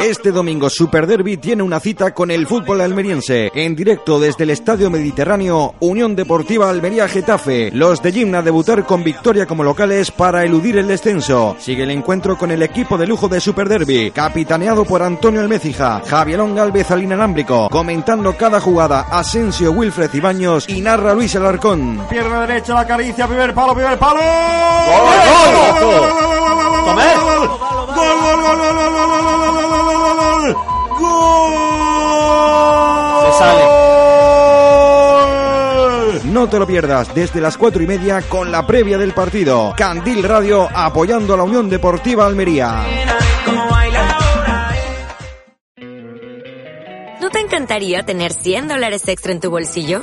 Este domingo Super Derby tiene una cita con el fútbol almeriense. En directo desde el Estadio Mediterráneo, Unión Deportiva Almería Getafe. Los de Gimna debutar con victoria como locales para eludir el descenso. Sigue el encuentro con el equipo de lujo de Super Derby, capitaneado por Antonio Almecija, Javierón Galvez al inalámbrico, comentando cada jugada Asensio Wilfred Ibaños y narra Luis Alarcón. Pierna derecha, la caricia, primer palo, primer palo. ¡Gol! ¡Gol, gol, gol, gol, gol, gol, gol, gol, gol, gol, gol! Se sale. No te lo pierdas desde las cuatro y media con la previa del partido. Candil Radio apoyando a la Unión Deportiva Almería. ¿No te encantaría tener 100 dólares extra en tu bolsillo?